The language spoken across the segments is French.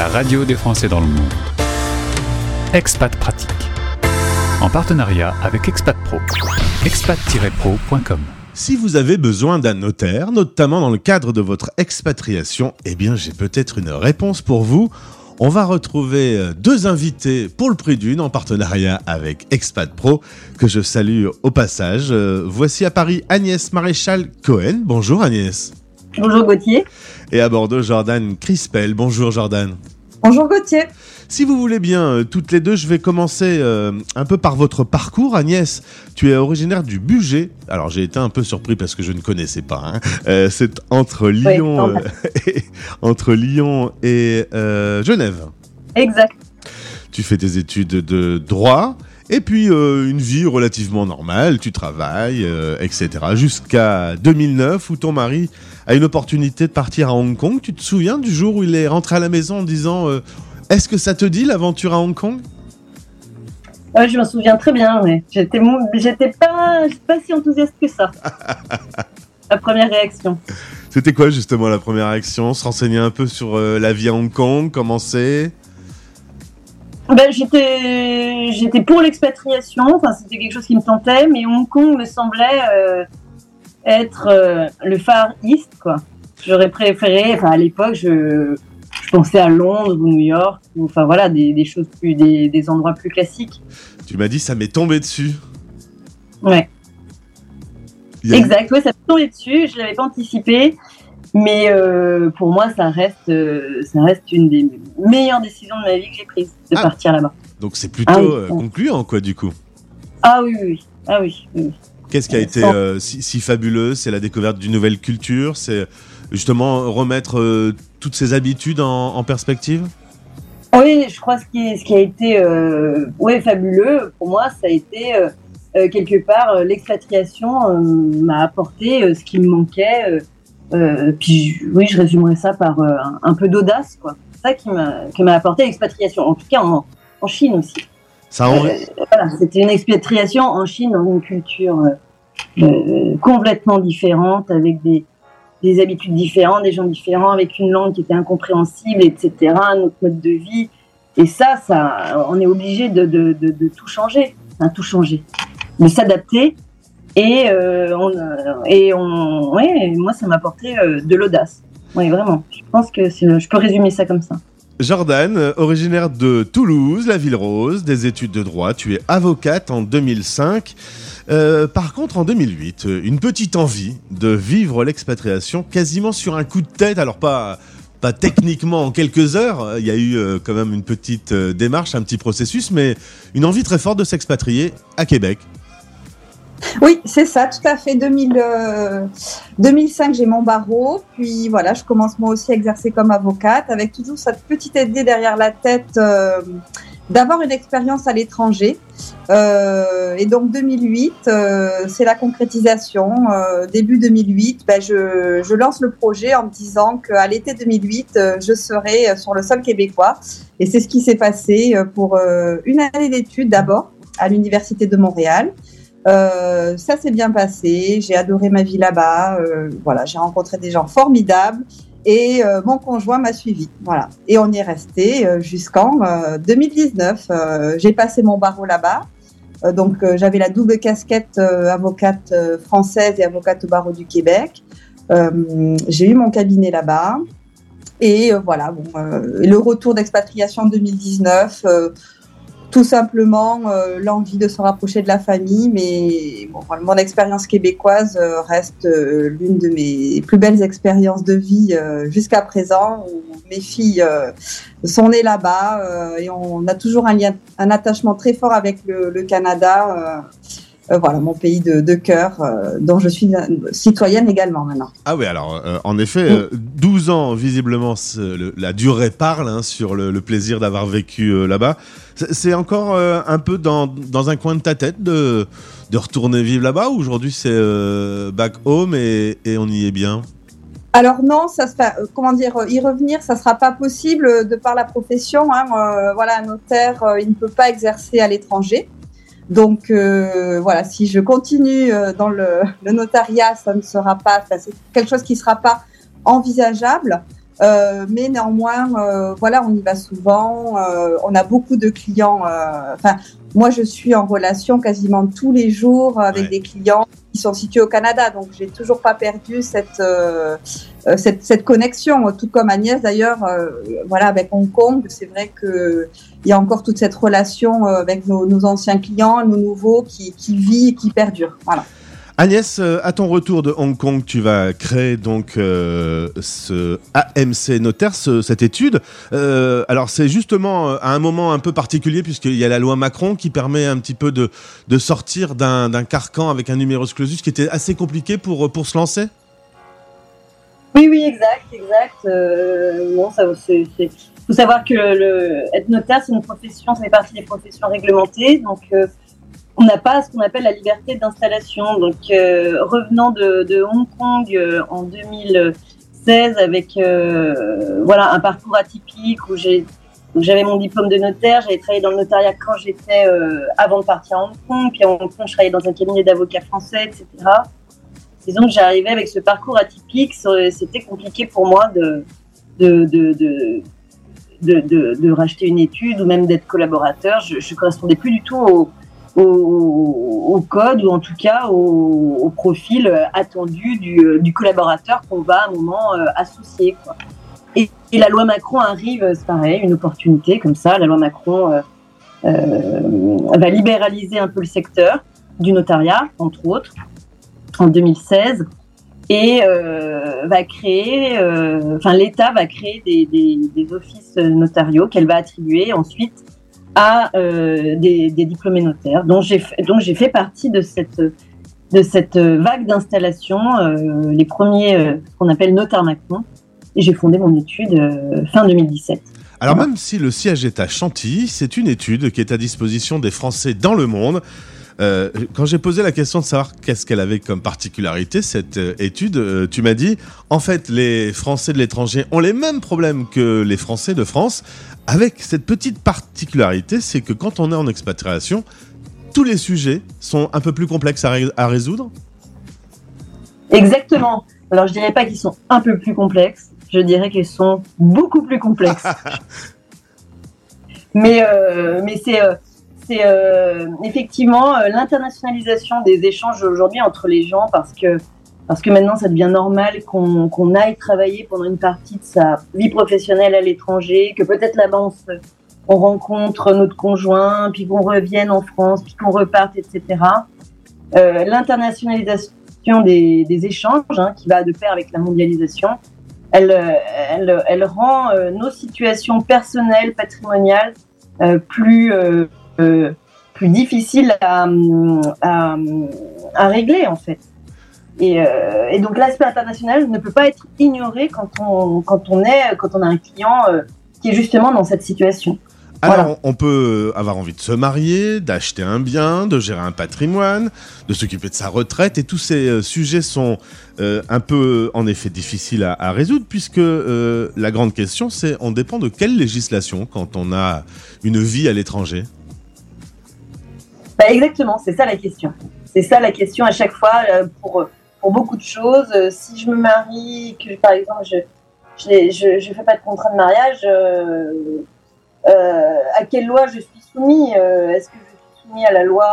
la radio des Français dans le monde. Expat Pratique. En partenariat avec Expat Pro. expat-pro.com. Si vous avez besoin d'un notaire, notamment dans le cadre de votre expatriation, eh bien j'ai peut-être une réponse pour vous. On va retrouver euh, deux invités pour le prix d'une en partenariat avec Expat Pro, que je salue au passage. Euh, voici à Paris Agnès Maréchal Cohen. Bonjour Agnès. Bonjour Gauthier. Et à Bordeaux, Jordan Crispel. Bonjour Jordan. Bonjour Gauthier. Si vous voulez bien, euh, toutes les deux, je vais commencer euh, un peu par votre parcours. Agnès, tu es originaire du Bugey. Alors j'ai été un peu surpris parce que je ne connaissais pas. hein. Euh, c'est entre Lyon, Oui, euh, et, entre Lyon et Genève. Exact. Tu fais tes études de droit. Et puis euh, une vie relativement normale, tu travailles, euh, etc. Jusqu'à 2009 où ton mari a une opportunité de partir à Hong Kong. Tu te souviens du jour où il est rentré à la maison en disant euh, Est-ce que ça te dit l'aventure à Hong Kong? Ouais, je me souviens très bien. Ouais. J'étais, pas, si enthousiaste que ça. La première réaction. C'était quoi justement la première action Se renseigner un peu sur euh, la vie à Hong Kong, comment c'est? Ben, j'étais, j'étais pour l'expatriation. Enfin, c'était quelque chose qui me tentait, mais Hong Kong me semblait euh, être euh, le Far East, quoi. J'aurais préféré. Enfin, à l'époque, je, je pensais à Londres ou New York, ou enfin voilà, des, des choses plus, des, des endroits plus classiques. Tu m'as dit ça m'est tombé dessus. Ouais. A- Exact, ouais, ça me tombait dessus, je l'avais pas anticipé, mais euh, pour moi, ça reste, euh, ça reste une des meilleures décisions de ma vie que j'ai prise, de Ah. partir là-bas. Donc c'est plutôt Ah oui. euh, concluant quoi du coup. Ah oui, oui, oui. ah oui. Qu'est-ce qui a été si, si fabuleux? C'est la découverte d'une nouvelle culture, c'est justement remettre toutes ces habitudes en, en perspective? Oui, je crois ce qui, ce qui a été ouais, fabuleux pour moi, ça a été quelque part l'expatriation m'a apporté ce qui me manquait. Euh, puis oui, je résumerais ça par euh, un, peu d'audace, quoi. C'est ça qui m'a qui m'a apporté l'expatriation. En tout cas, en, en Chine aussi. Ça en- Euh, voilà, c'était une expatriation en Chine dans une culture complètement différente, avec des, des habitudes différentes, des gens différents, avec une langue qui était incompréhensible, etc., un autre mode de vie. Et ça, ça on est obligé de, de, de, de tout changer, enfin, tout changer, de s'adapter. Et, euh, on, euh, et on, ouais, moi, ça m'a apporté euh, de l'audace. Oui, vraiment. Je pense que je peux résumer ça comme ça. Jordan, originaire de Toulouse, la ville rose, des études de droit, tu es avocate en 2005. Euh, par contre, en 2008, euh, une petite envie de vivre l'expatriation quasiment sur un coup de tête. Alors pas, pas techniquement en quelques heures, il y a eu quand même une petite démarche, un petit processus, mais une envie très forte de s'expatrier à Québec. Oui, c'est ça, tout à fait. 2000, euh, 2005, j'ai mon barreau. Puis voilà, je commence moi aussi à exercer comme avocate avec toujours cette petite idée derrière la tête euh, d'avoir une expérience à l'étranger. Euh, et donc 2008, euh, c'est la concrétisation. Euh, début 2008, ben, je, je lance le projet en me disant qu'à l'été 2008, euh, je serai sur le sol québécois. Et c'est ce qui s'est passé pour une année d'études d'abord à l'Université de Montréal. Euh, ça s'est bien passé, j'ai adoré ma vie là-bas. euh, voilà, j'ai rencontré des gens formidables et euh, mon conjoint m'a suivi. Voilà, et on y est resté euh, jusqu'en euh, 2019. Euh, j'ai passé mon barreau là-bas. Donc j'avais la double casquette avocate française et avocate au barreau du Québec. J'ai eu mon cabinet là-bas. Et voilà, bon, le retour d'expatriation en 2019, euh, tout simplement euh, l'envie de se rapprocher de la famille, mais bon, mon expérience québécoise euh, reste euh, l'une de mes plus belles expériences de vie euh, jusqu'à présent, où mes filles euh, sont nées là-bas euh, et on a toujours un lien, un attachement très fort avec le, le Canada. Euh, voilà, mon pays de, de cœur, euh, dont je suis citoyenne également maintenant. Ah oui, alors euh, en effet, euh, 12 ans, visiblement, le- la durée parle hein, sur le, le plaisir d'avoir vécu là-bas. C'est encore un peu dans, dans un coin de ta tête de, de retourner vivre là-bas ou aujourd'hui c'est back home et, et on y est bien? Alors non, ça se fait, euh, comment dire, y revenir, ça sera pas possible de par la profession. Hein, euh, voilà, un notaire, euh, il ne peut pas exercer à l'étranger. Donc euh, voilà, si je continue euh, dans le, le notariat, ça ne sera pas, enfin, c'est quelque chose qui ne sera pas envisageable. Euh, mais néanmoins, euh, voilà, on y va souvent. Euh, on a beaucoup de clients. Enfin, moi, je suis en relation quasiment tous les jours avec des clients sont situés au Canada, donc j'ai toujours pas perdu cette, cette, cette connexion. Tout comme Agnès, d'ailleurs, voilà, avec Hong Kong, c'est vrai que il y a encore toute cette relation avec nos, nos anciens clients, nos nouveaux, qui, qui vit et qui perdure. Voilà. Agnès, euh, à ton retour de Hong Kong, tu vas créer donc euh, ce AMC notaire, cette étude. Euh, alors c'est justement à un moment un peu particulier puisqu'il y a la loi Macron qui permet un petit peu de, sortir d'un carcan avec un numerus clausus qui était assez compliqué pour, se lancer. Oui, oui, exact, exact. bon, ça, c'est, faut savoir que le, être notaire, c'est une profession, ça fait partie des professions réglementées, donc on n'a pas ce qu'on appelle la liberté d'installation. Donc, euh, revenant de, Hong Kong euh, en 2016 avec euh, voilà un parcours atypique où j'avais mon diplôme de notaire, j'avais travaillé dans le notariat quand j'étais avant de partir à Hong Kong, puis à Hong Kong je travaillais dans un cabinet d'avocats français, etc. Disons que j'arrivais avec ce parcours atypique, c'était compliqué pour moi de, de, racheter une étude ou même d'être collaborateur. Je ne correspondais plus du tout au, au, code ou en tout cas au, profil attendu du, collaborateur qu'on va à un moment euh, associer. Et, la loi Macron arrive, c'est pareil, une opportunité comme ça. La loi Macron euh, euh, va libéraliser un peu le secteur du notariat, entre autres, en 2016 et va créer, enfin l'État va créer des, des offices notariaux qu'elle va attribuer ensuite à euh, des, diplômés notaires. Donc j'ai fait partie de cette de cette vague d'installation, euh, les premiers euh, qu'on appelle notaires Macron, et j'ai fondé mon étude fin 2017. Alors même si le siège est à Chantilly, c'est une étude qui est à disposition des Français dans le monde. quand j'ai posé la question de savoir qu'est-ce qu'elle avait comme particularité, cette étude, tu m'as dit, en fait, les Français de l'étranger ont les mêmes problèmes que les Français de France, avec cette petite particularité, c'est que quand on est en expatriation, tous les sujets sont un peu plus complexes à, résoudre Exactement. Alors je dirais pas qu'ils sont un peu plus complexes, je dirais qu'ils sont beaucoup plus complexes. mais euh, mais c'est euh, euh, effectivement l'internationalisation des échanges aujourd'hui entre les gens parce que parce que maintenant ça devient normal qu'on aille travailler pendant une partie de sa vie professionnelle à l'étranger, que peut-être là-bas on, rencontre notre conjoint, puis qu'on revienne en France, puis qu'on reparte, etc. Euh, l'internationalisation des, échanges, hein, qui va de pair avec la mondialisation, elle, elle rend euh, nos situations personnelles, patrimoniales, euh, plus, plus difficiles à régler en fait. Euh, et, donc l'aspect international ne peut pas être ignoré quand on, quand on, est, quand on a un client euh, qui est justement dans cette situation. Alors, on peut avoir envie de se marier, d'acheter un bien, de gérer un patrimoine, de s'occuper de sa retraite, et tous ces euh, sujets sont un peu, en effet, difficiles à, résoudre, puisque la grande question, c'est on dépend de quelle législation quand on a une vie à l'étranger? Bah Exactement, c'est ça la question. C'est ça la question à chaque fois pour pour beaucoup de choses. Euh, si je me marie, que par exemple je je, je, fais pas de contrat de mariage, euh, euh, à quelle loi je suis soumis Est-ce que je suis soumis à la loi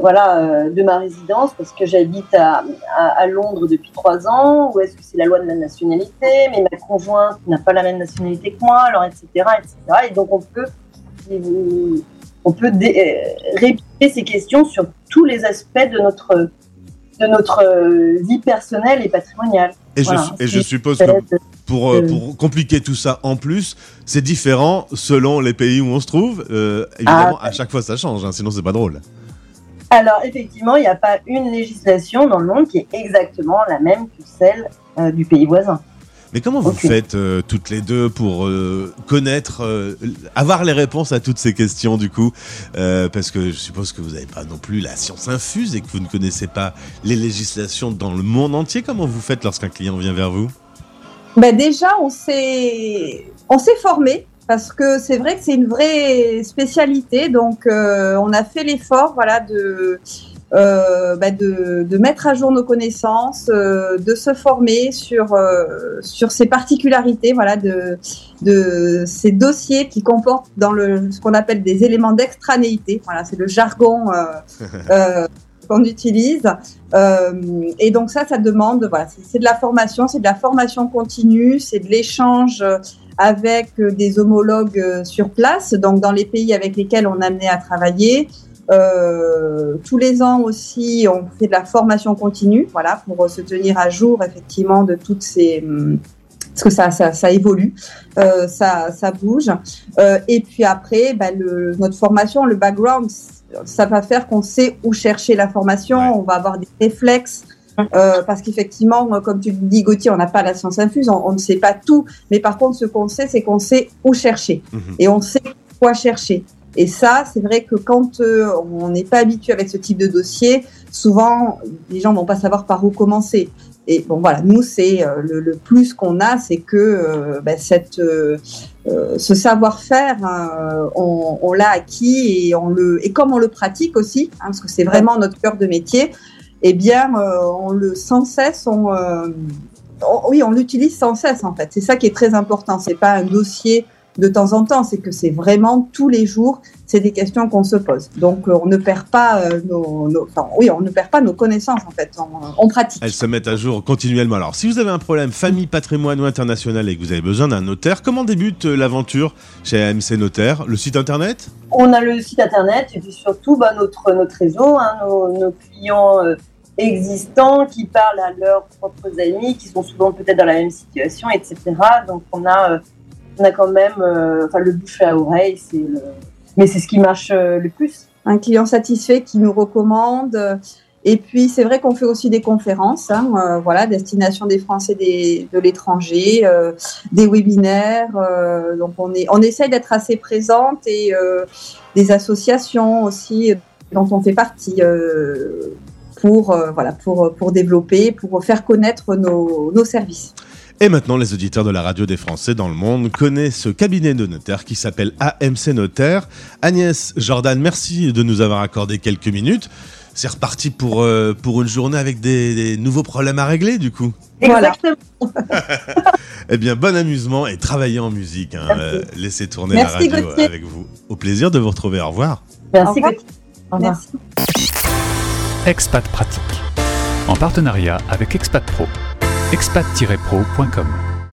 voilà, de ma résidence parce que j'habite à, à, Londres depuis trois ans ou est-ce que c'est la loi de la nationalité mais ma conjointe n'a pas la même nationalité que moi alors etc etc et donc on peut on peut répéter ces questions sur tous les aspects de notre de notre euh, vie personnelle et patrimoniale. Et, je, suppose que pour, euh, pour compliquer tout ça en plus, c'est différent selon les pays où on se trouve. Euh, évidemment, ah. à chaque fois ça change, hein, sinon c'est pas drôle. Alors effectivement, il n'y a pas une législation dans le monde qui est exactement la même que celle du pays voisin. Mais comment vous faites euh, toutes les deux pour euh, connaître, euh, avoir les réponses à toutes ces questions du coup? Parce que je suppose que vous n'avez pas non plus la science infuse et que vous ne connaissez pas les législations dans le monde entier. Comment vous faites lorsqu'un client vient vers vous? Ben Déjà, on s'est formé parce que c'est vrai que c'est une vraie spécialité. Donc, on a fait l'effort voilà, de euh, bah, de, de, mettre à jour nos connaissances, euh, de se former sur, euh, sur ces particularités, voilà, de, de ces dossiers qui comportent dans le, ce qu'on appelle des éléments d'extranéité. Voilà, c'est le jargon qu'on utilise. et donc ça, ça demande, voilà, c'est de la formation, c'est de la formation continue, c'est de l'échange avec des homologues sur place, donc dans les pays avec lesquels on est amené à travailler. Euh, tous les ans aussi, on fait de la formation continue, voilà, pour se tenir à jour effectivement de toutes ces hum, parce que ça, ça, ça évolue, euh, ça, ça bouge. Euh, et puis après, bah, le, notre formation, le background, ça va faire qu'on sait où chercher la formation, on va avoir des réflexes. Euh, parce qu'effectivement, comme tu dis, Gauthier, on n'a pas la science infuse, on, on, ne sait pas tout. Mais par contre, ce qu'on sait, c'est qu'on sait où chercher. Mhm. Et on sait quoi chercher. Et ça, c'est vrai que quand euh, on n'est pas habitué avec ce type de dossier, souvent les gens vont pas savoir par où commencer. Et bon voilà, nous c'est euh, le, plus qu'on a, c'est que euh, ben, cette, ce savoir-faire, on, on l'a acquis et on le et comme on le pratique aussi, hein, parce que c'est vraiment notre cœur de métier, eh bien on le sans cesse, on, oui on l'utilise sans cesse en fait. C'est ça qui est très important. C'est pas un dossier de temps en temps, c'est que c'est vraiment tous les jours, c'est des questions qu'on se pose. Donc euh, on ne perd pas euh, nos, enfin, oui, on ne perd pas nos connaissances en fait, on, pratique. Elles se mettent à jour continuellement. Alors si vous avez un problème famille, patrimoine ou international et que vous avez besoin d'un notaire, comment débute euh, l'aventure chez AMC Notaire? Le site internet? On a le site internet et puis surtout bah, notre notre réseau, hein, nos, clients. existants qui parlent à leurs propres amis, qui sont souvent peut-être dans la même situation, etc. Donc on a on a quand même, euh, enfin le bouche à oreille, mais c'est ce qui marche euh, le plus. Un client satisfait qui nous recommande. Et puis c'est vrai qu'on fait aussi des conférences, hein, euh, voilà, destination des Français des, de l'étranger, des webinaires. donc on est, on essaye d'être assez présente et des associations aussi dont on fait partie pour voilà pour pour développer, pour faire connaître nos, nos services. Et maintenant, les auditeurs de la radio des Français dans le monde connaissent ce cabinet de notaire qui s'appelle AMC Notaire. Agnès Jordan, merci de nous avoir accordé quelques minutes. C'est reparti pour, euh, pour une journée avec des, nouveaux problèmes à régler, du coup. Exactement. eh bien, bon amusement et travaillez en musique. Hein. Euh, laissez tourner la radio avec vous. Au plaisir de vous retrouver. Au revoir. Merci, Au revoir. Merci. Expat Pratique. En partenariat avec Expat Pro expat-pro.com.